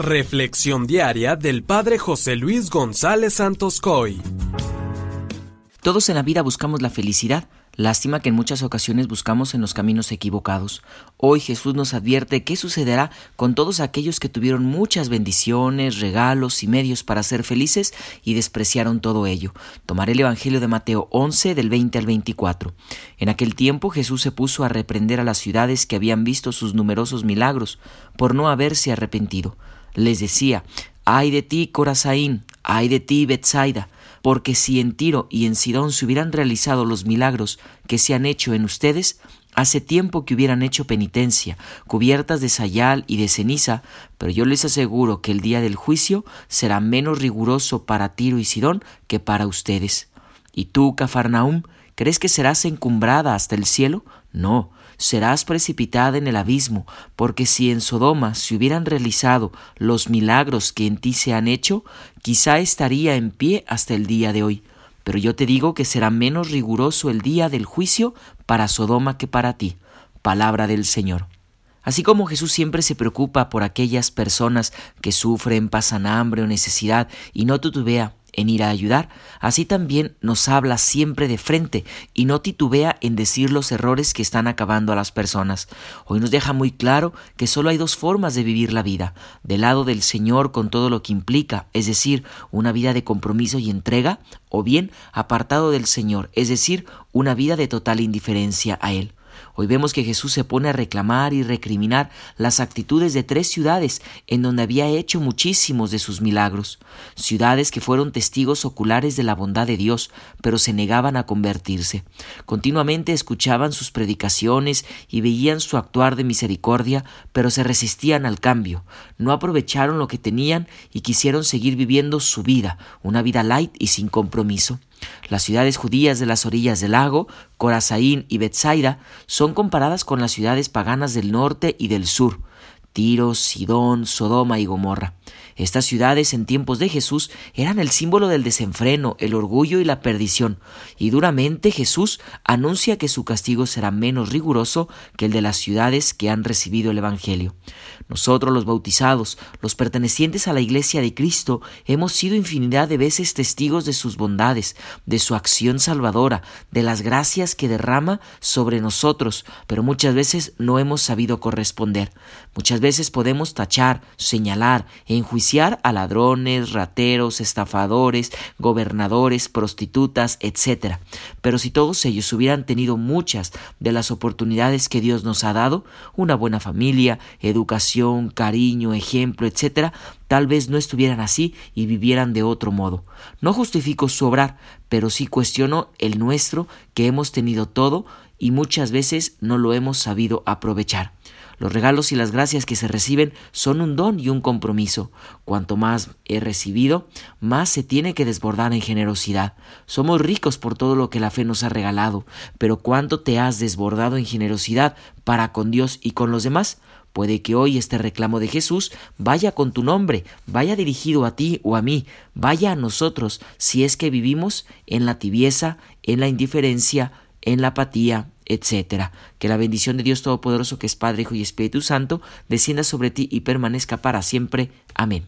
Reflexión diaria del Padre José Luis González Santos Coy. Todos en la vida buscamos la felicidad. Lástima que en muchas ocasiones buscamos en los caminos equivocados. Hoy Jesús nos advierte qué sucederá con todos aquellos que tuvieron muchas bendiciones, regalos y medios para ser felices y despreciaron todo ello. Tomaré el Evangelio de Mateo 11 del 20 al 24. En aquel tiempo Jesús se puso a reprender a las ciudades que habían visto sus numerosos milagros por no haberse arrepentido. Les decía, ay de ti, Corazaín, ay de ti, Betsaida, porque si en Tiro y en Sidón se hubieran realizado los milagros que se han hecho en ustedes, hace tiempo que hubieran hecho penitencia, cubiertas de sayal y de ceniza, pero yo les aseguro que el día del juicio será menos riguroso para Tiro y Sidón que para ustedes. ¿Y tú, Cafarnaum, crees que serás encumbrada hasta el cielo? No, serás precipitada en el abismo, porque si en Sodoma se hubieran realizado los milagros que en ti se han hecho, quizá estaría en pie hasta el día de hoy. Pero yo te digo que será menos riguroso el día del juicio para Sodoma que para ti. Palabra del Señor. Así como Jesús siempre se preocupa por aquellas personas que sufren, pasan hambre o necesidad y no tutubea en ir a ayudar, así también nos habla siempre de frente y no titubea en decir los errores que están acabando a las personas. Hoy nos deja muy claro que solo hay dos formas de vivir la vida, del lado del Señor con todo lo que implica, es decir, una vida de compromiso y entrega, o bien apartado del Señor, es decir, una vida de total indiferencia a Él. Hoy vemos que Jesús se pone a reclamar y recriminar las actitudes de tres ciudades en donde había hecho muchísimos de sus milagros, ciudades que fueron testigos oculares de la bondad de Dios, pero se negaban a convertirse. Continuamente escuchaban sus predicaciones y veían su actuar de misericordia, pero se resistían al cambio, no aprovecharon lo que tenían y quisieron seguir viviendo su vida, una vida light y sin compromiso. Las ciudades judías de las orillas del lago, Corazaín y Bethsaida, son comparadas con las ciudades paganas del norte y del sur, Tiro, Sidón, Sodoma y Gomorra. Estas ciudades en tiempos de Jesús eran el símbolo del desenfreno, el orgullo y la perdición, y duramente Jesús anuncia que su castigo será menos riguroso que el de las ciudades que han recibido el Evangelio. Nosotros los bautizados, los pertenecientes a la Iglesia de Cristo, hemos sido infinidad de veces testigos de sus bondades, de su acción salvadora, de las gracias que derrama sobre nosotros, pero muchas veces no hemos sabido corresponder. Muchas veces podemos tachar, señalar e enjuiciar a ladrones, rateros, estafadores, gobernadores, prostitutas, etc. Pero si todos ellos hubieran tenido muchas de las oportunidades que Dios nos ha dado, una buena familia, educación, cariño, ejemplo, etc., tal vez no estuvieran así y vivieran de otro modo. No justifico su obrar, pero sí cuestiono el nuestro, que hemos tenido todo y muchas veces no lo hemos sabido aprovechar. Los regalos y las gracias que se reciben son un don y un compromiso. Cuanto más he recibido, más se tiene que desbordar en generosidad. Somos ricos por todo lo que la fe nos ha regalado, pero ¿cuánto te has desbordado en generosidad para con Dios y con los demás? Puede que hoy este reclamo de Jesús vaya con tu nombre, vaya dirigido a ti o a mí, vaya a nosotros, si es que vivimos en la tibieza, en la indiferencia, en la apatía, etcétera. Que la bendición de Dios Todopoderoso, que es Padre, Hijo y Espíritu Santo, descienda sobre ti y permanezca para siempre. Amén.